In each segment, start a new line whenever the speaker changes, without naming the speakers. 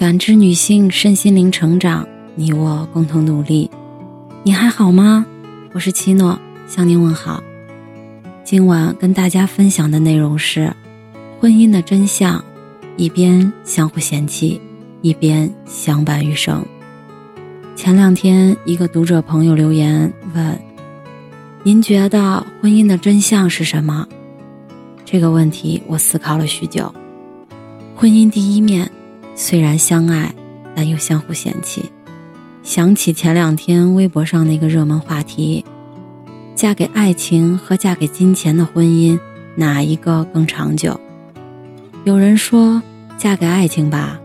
感知女性身心灵成长，你我共同努力。你还好吗？我是七诺，向您问好。今晚跟大家分享的内容是婚姻的真相：一边相互嫌弃，一边相伴余生。前两天，一个读者朋友留言问：“您觉得婚姻的真相是什么？”这个问题我思考了许久。婚姻第一面，虽然相爱，但又相互嫌弃。想起前两天微博上那个热门话题。嫁给爱情和嫁给金钱的婚姻，哪一个更长久？有人说嫁给爱情吧，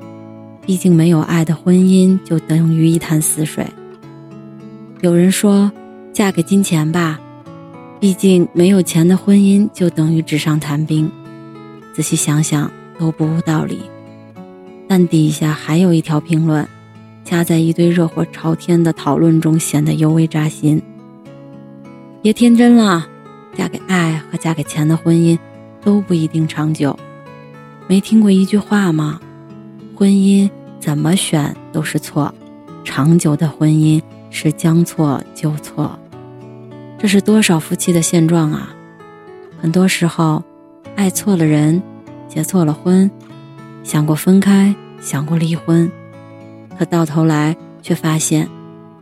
毕竟没有爱的婚姻就等于一潭死水。有人说嫁给金钱吧，毕竟没有钱的婚姻就等于纸上谈兵。仔细想想都不无道理。但底下还有一条评论，夹在一堆热火朝天的讨论中，显得尤为扎心。别天真了，嫁给爱和嫁给钱的婚姻都不一定长久。没听过一句话吗？婚姻怎么选都是错，长久的婚姻是将错就错。这是多少夫妻的现状啊！很多时候，爱错了人，结错了婚，想过分开，想过离婚，可到头来却发现，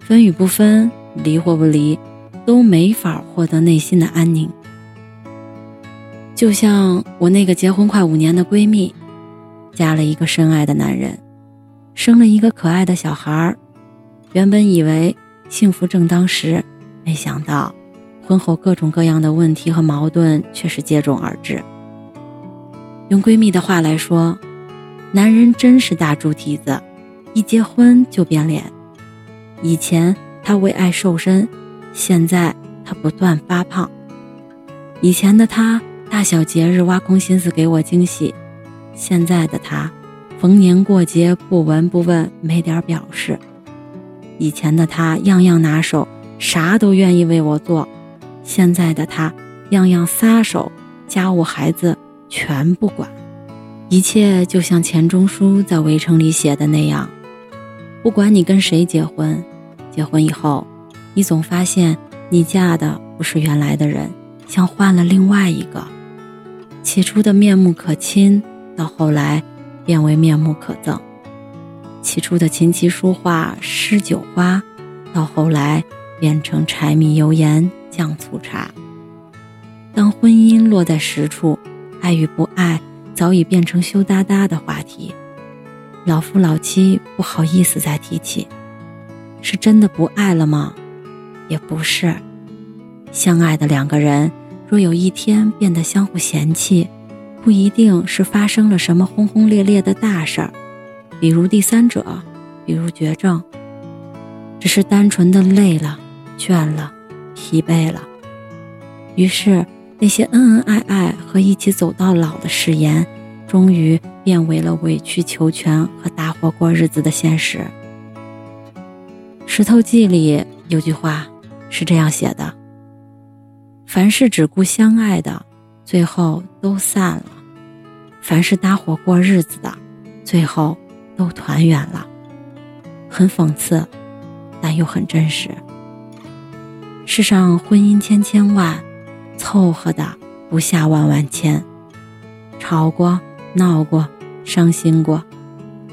分与不分，离或不离。都没法获得内心的安宁。就像我那个结婚快五年的闺蜜，嫁了一个深爱的男人，生了一个可爱的小孩儿。原本以为幸福正当时，没想到婚后各种各样的问题和矛盾却是接踵而至。用闺蜜的话来说，男人真是大猪蹄子，一结婚就变脸。以前他为爱瘦身。现在他不断发胖，以前的他大小节日挖空心思给我惊喜，现在的他逢年过节不闻不问没点表示，以前的他样样拿手，啥都愿意为我做，现在的他样样撒手，家务孩子全不管，一切就像钱钟书在《围城》里写的那样，不管你跟谁结婚，结婚以后。你总发现，你嫁的不是原来的人，像换了另外一个。起初的面目可亲，到后来变为面目可憎；起初的琴棋书画诗酒花，到后来变成柴米油盐酱醋茶。当婚姻落在实处，爱与不爱早已变成羞答答的话题，老夫老妻不好意思再提起。是真的不爱了吗？也不是，相爱的两个人，若有一天变得相互嫌弃，不一定是发生了什么轰轰烈烈的大事儿，比如第三者，比如绝症，只是单纯的累了、倦了、疲惫了。于是，那些恩恩爱爱和一起走到老的誓言，终于变为了委曲求全和搭伙过日子的现实。《石头记》里有句话。是这样写的：凡是只顾相爱的，最后都散了；凡是搭伙过日子的，最后都团圆了。很讽刺，但又很真实。世上婚姻千千万，凑合的不下万万千。吵过、闹过、伤心过，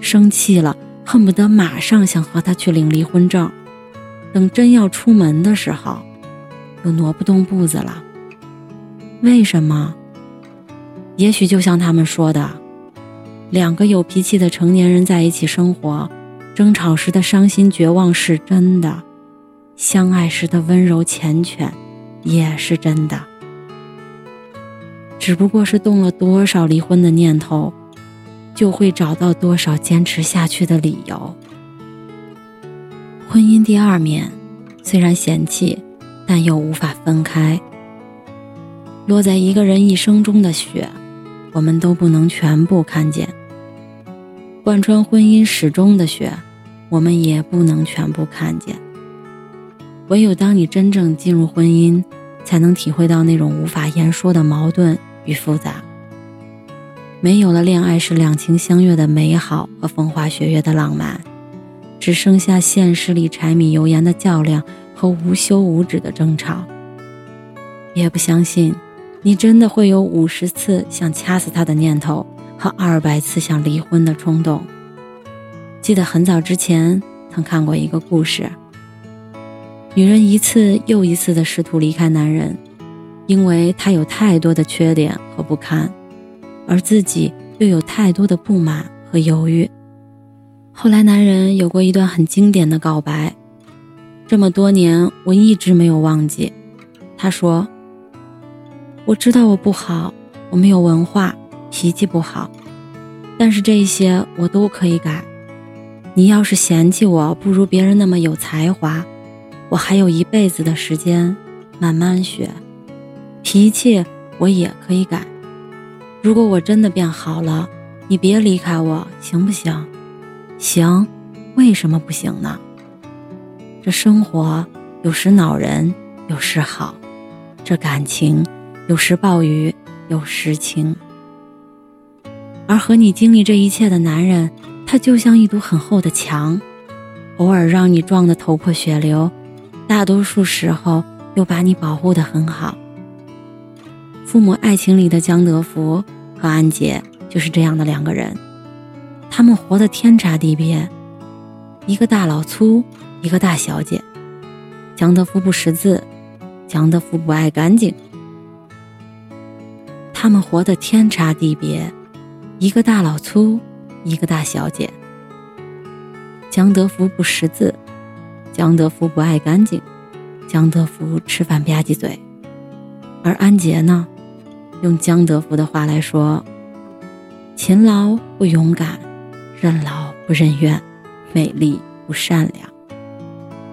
生气了，恨不得马上想和他去领离婚证。等真要出门的时候，又挪不动步子了。为什么？也许就像他们说的，两个有脾气的成年人在一起生活，争吵时的伤心绝望是真的，相爱时的温柔缱绻也是真的。只不过是动了多少离婚的念头，就会找到多少坚持下去的理由。婚姻第二面，虽然嫌弃，但又无法分开。落在一个人一生中的雪，我们都不能全部看见；贯穿婚姻始终的雪，我们也不能全部看见。唯有当你真正进入婚姻，才能体会到那种无法言说的矛盾与复杂。没有了恋爱时两情相悦的美好和风花雪月的浪漫，只剩下现实里柴米油盐的较量和无休无止的争吵。也不相信，你真的会有五十次想掐死他的念头和二百次想离婚的冲动。记得很早之前曾看过一个故事，女人一次又一次的试图离开男人，因为他有太多的缺点和不堪。而自己又有太多的不满和犹豫。后来，男人有过一段很经典的告白，这么多年我一直没有忘记。他说：“我知道我不好，我没有文化，脾气不好，但是这些我都可以改。你要是嫌弃我不如别人那么有才华，我还有一辈子的时间慢慢学。脾气我也可以改。”如果我真的变好了，你别离开我，行不行？行，为什么不行呢？这生活有时恼人，有时好；这感情有时暴雨，有时晴。而和你经历这一切的男人，他就像一堵很厚的墙，偶尔让你撞得头破血流，大多数时候又把你保护得很好。父母爱情里的江德福和安杰就是这样的两个人，他们活得天差地别，一个大老粗，一个大小姐。江德福不识字，江德福不爱干净。他们活得天差地别，一个大老粗，一个大小姐。江德福不识字，江德福不爱干净，江德福吃饭吧唧嘴，而安杰呢？用江德福的话来说：“勤劳不勇敢，任劳不任怨，美丽不善良，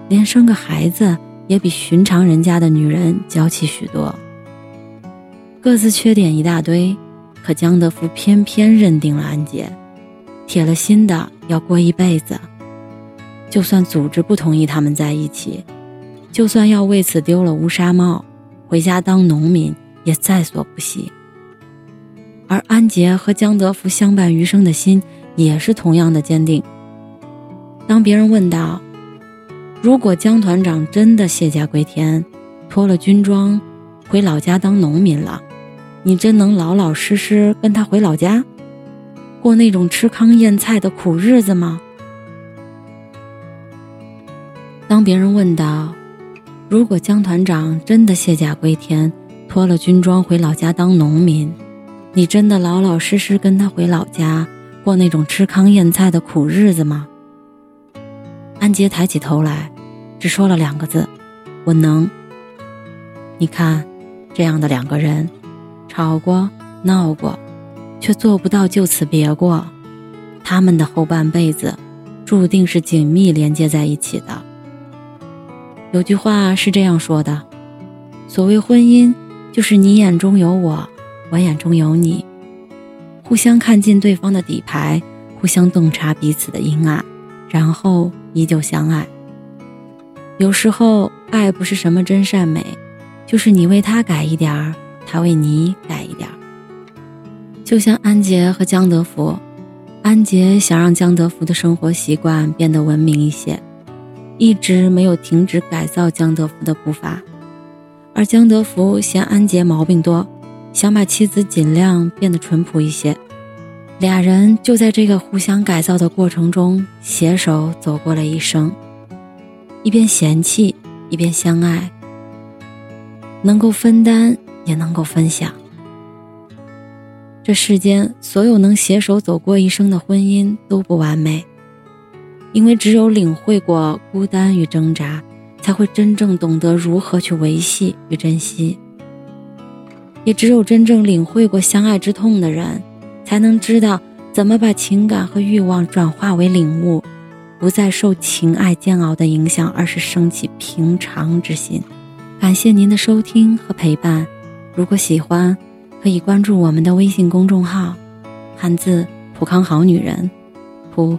连生个孩子也比寻常人家的女人娇气许多。各自缺点一大堆，可江德福偏偏认定了安杰，铁了心的要过一辈子。就算组织不同意他们在一起，就算要为此丢了乌纱帽，回家当农民。”也在所不惜。而安杰和江德福相伴余生的心也是同样的坚定。当别人问到：“如果江团长真的卸甲归田，脱了军装，回老家当农民了，你真能老老实实跟他回老家，过那种吃糠咽菜的苦日子吗？”当别人问到：“如果江团长真的卸甲归田，”脱了军装回老家当农民，你真的老老实实跟他回老家过那种吃糠咽菜的苦日子吗？安杰抬起头来，只说了两个字：“我能。”你看，这样的两个人，吵过闹过，却做不到就此别过，他们的后半辈子，注定是紧密连接在一起的。有句话是这样说的：“所谓婚姻。”就是你眼中有我，我眼中有你，互相看尽对方的底牌，互相洞察彼此的阴暗，然后依旧相爱。有时候，爱不是什么真善美，就是你为他改一点儿，他为你改一点儿。就像安杰和江德福，安杰想让江德福的生活习惯变得文明一些，一直没有停止改造江德福的步伐。而江德福嫌安杰毛病多，想把妻子尽量变得淳朴一些。俩人就在这个互相改造的过程中携手走过了一生，一边嫌弃，一边相爱，能够分担，也能够分享。这世间所有能携手走过一生的婚姻都不完美，因为只有领会过孤单与挣扎。才会真正懂得如何去维系与珍惜，也只有真正领会过相爱之痛的人，才能知道怎么把情感和欲望转化为领悟，不再受情爱煎熬的影响，而是升起平常之心。感谢您的收听和陪伴，如果喜欢，可以关注我们的微信公众号“汉字普康好女人”，普